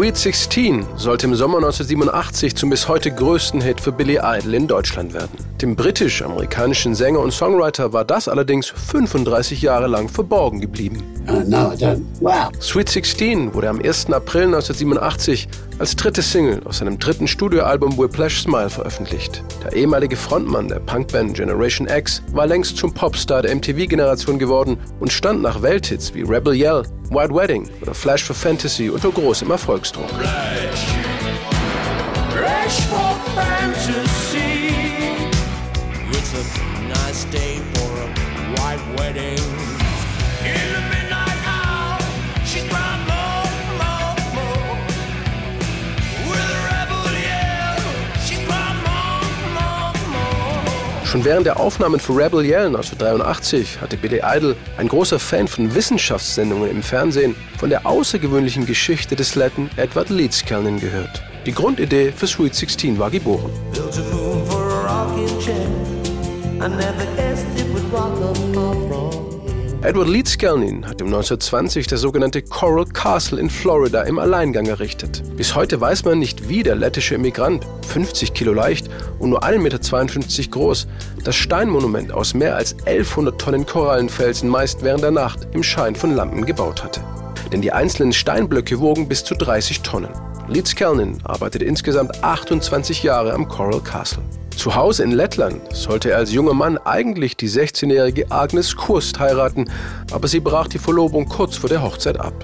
Sweet 16 sollte im Sommer 1987 zum bis heute größten Hit für Billy Idol in Deutschland werden. Dem britisch-amerikanischen Sänger und Songwriter war das allerdings 35 Jahre lang verborgen geblieben. No, wow. Sweet 16 wurde am 1. April 1987 als dritte Single aus seinem dritten Studioalbum Whiplash Smile veröffentlicht. Der ehemalige Frontmann der Punkband Generation X war längst zum Popstar der MTV-Generation geworden und stand nach Welthits wie Rebel Yell, White Wedding oder Flash for Fantasy unter großem Erfolgsdruck. Schon während der Aufnahmen für Rebel Yell 1983 hatte Billy Idol, ein großer Fan von Wissenschaftssendungen im Fernsehen, von der außergewöhnlichen Geschichte des Letten Edward Leedskalnin gehört. Die Grundidee für Sweet 16 war geboren. Edward Leeds Leedskalnin hat im 1920 das sogenannte Coral Castle in Florida im Alleingang errichtet. Bis heute weiß man nicht, wie der lettische Immigrant, 50 Kilo leicht und nur 1,52 Meter groß, das Steinmonument aus mehr als 1100 Tonnen Korallenfelsen meist während der Nacht im Schein von Lampen gebaut hatte. Denn die einzelnen Steinblöcke wogen bis zu 30 Tonnen. Leeds Leedskalnin arbeitete insgesamt 28 Jahre am Coral Castle. Zu Hause in Lettland sollte er als junger Mann eigentlich die 16-jährige Agnes Kurst heiraten, aber sie brach die Verlobung kurz vor der Hochzeit ab.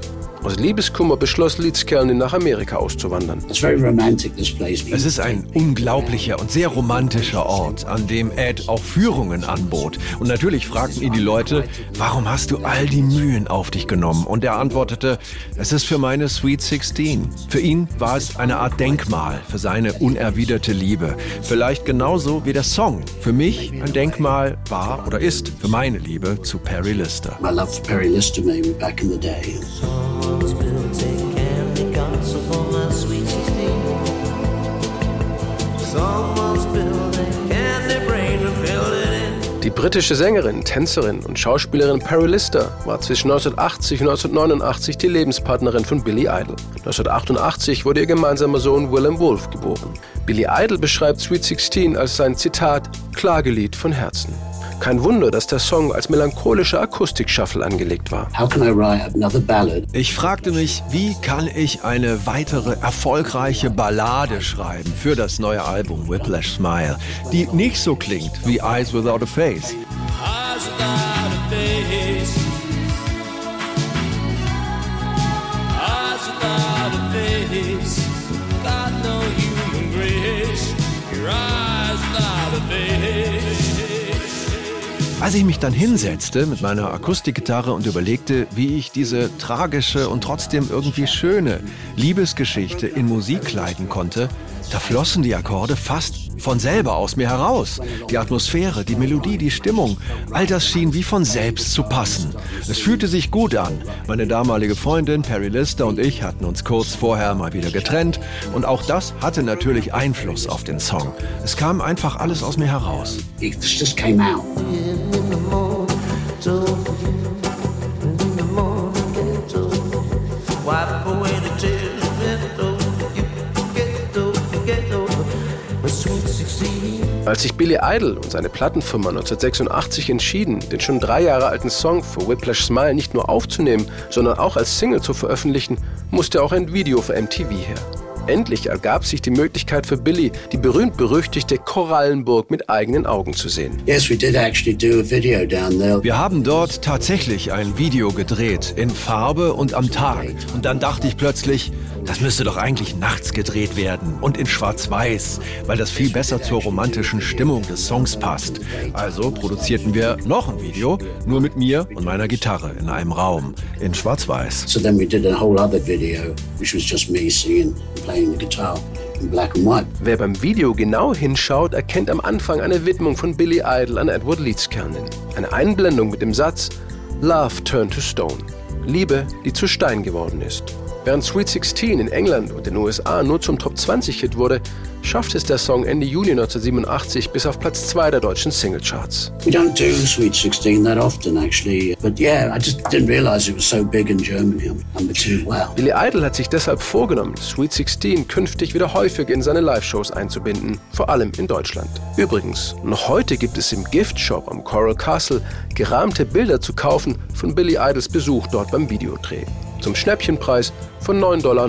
Aus Liebeskummer beschloss Leedskerlin nach Amerika auszuwandern. Es ist ein unglaublicher und sehr romantischer Ort, an dem Ed auch Führungen anbot. Und natürlich fragten ihn die Leute, warum hast du all die Mühen auf dich genommen? Und er antwortete, es ist für meine Sweet 16. Für ihn war es eine Art Denkmal für seine unerwiderte Liebe. Vielleicht genauso wie der Song für mich ein Denkmal war oder ist für meine Liebe zu Perry Lister. My love for Perry Lister made me back in the day. Die britische Sängerin, Tänzerin und Schauspielerin Perry Lister war zwischen 1980 und 1989 die Lebenspartnerin von Billy Idol. 1988 wurde ihr gemeinsamer Sohn Willem Wolf geboren. Billy Idol beschreibt Sweet 16 als sein Zitat Klagelied von Herzen. Kein Wunder, dass der Song als melancholischer Akustik-Shuffle angelegt war. Ich fragte mich, wie kann ich eine weitere erfolgreiche Ballade schreiben für das neue Album Whiplash Smile, die nicht so klingt wie Eyes Without a Face. Eyes without a face. Eyes without a face. Got no human grace. Your eyes without a face. Als ich mich dann hinsetzte mit meiner Akustikgitarre und überlegte, wie ich diese tragische und trotzdem irgendwie schöne Liebesgeschichte in Musik kleiden konnte, da flossen die Akkorde fast von selber aus mir heraus. Die Atmosphäre, die Melodie, die Stimmung, all das schien wie von selbst zu passen. Es fühlte sich gut an. Meine damalige Freundin Perry Lister und ich hatten uns kurz vorher mal wieder getrennt und auch das hatte natürlich Einfluss auf den Song. Es kam einfach alles aus mir heraus. It just came out. Als sich Billy Idol und seine Plattenfirma 1986 entschieden, den schon drei Jahre alten Song für Whiplash Smile nicht nur aufzunehmen, sondern auch als Single zu veröffentlichen, musste auch ein Video für MTV her. Endlich ergab sich die Möglichkeit für Billy, die berühmt-berüchtigte Korallenburg mit eigenen Augen zu sehen. Wir haben dort tatsächlich ein Video gedreht, in Farbe und am Tag. Und dann dachte ich plötzlich, das müsste doch eigentlich nachts gedreht werden und in Schwarz-Weiß, weil das viel besser zur romantischen Stimmung des Songs passt. Also produzierten wir noch ein Video, nur mit mir und meiner Gitarre in einem Raum in Schwarz-Weiß. So then we did a whole other video, which was just me singing Wer beim Video genau hinschaut, erkennt am Anfang eine Widmung von Billy Idol an Edward Leedskernin. Eine Einblendung mit dem Satz Love turned to stone. Liebe, die zu Stein geworden ist. Während Sweet 16 in England und den USA nur zum Top 20 Hit wurde, schaffte es der Song Ende Juni 1987 bis auf Platz 2 der deutschen Singlecharts. We don't do Sweet 16 that often actually, but yeah, I just didn't realize it was so big in Germany. Number two, wow. Billy Idol hat sich deshalb vorgenommen, Sweet 16 künftig wieder häufig in seine Live-Shows einzubinden, vor allem in Deutschland. Übrigens, noch heute gibt es im Gift-Shop am Coral Castle gerahmte Bilder zu kaufen von Billy Idols Besuch dort beim Videodreh. Zum Schnäppchenpreis von 9,99 Dollar.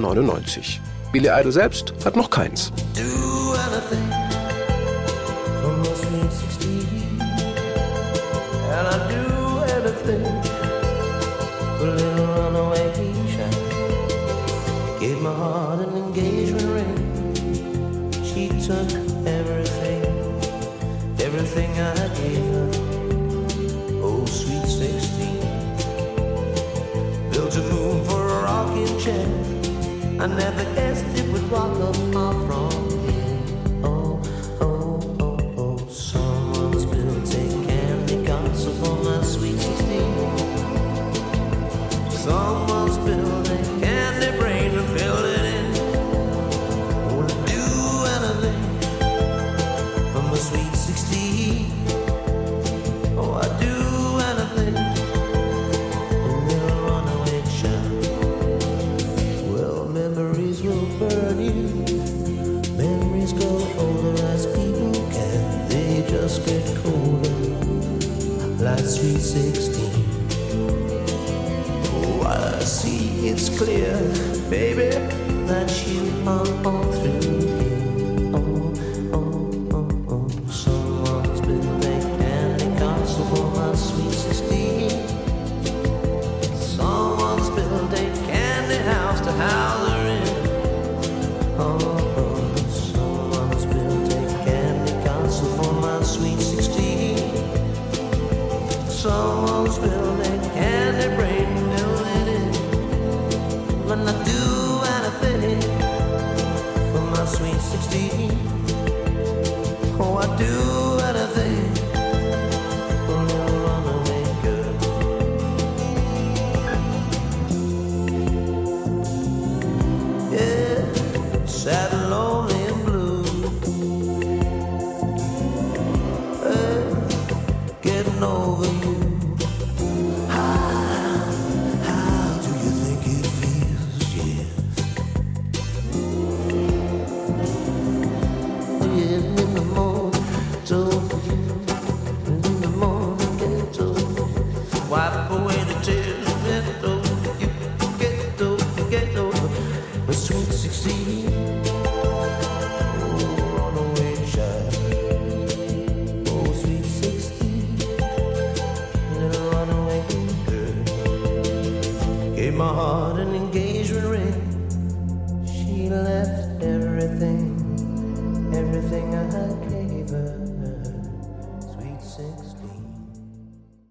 Billy Idol selbst hat noch keins. She took everything I never guessed it would rock up far from baby, that you are all through here. Oh, oh, oh, oh. Castle for my sweet 16. Someone's candy house to house her in. Oh, oh, someone's candy castle for my sweet 16. Over you. Heart an engagement ring. She left everything,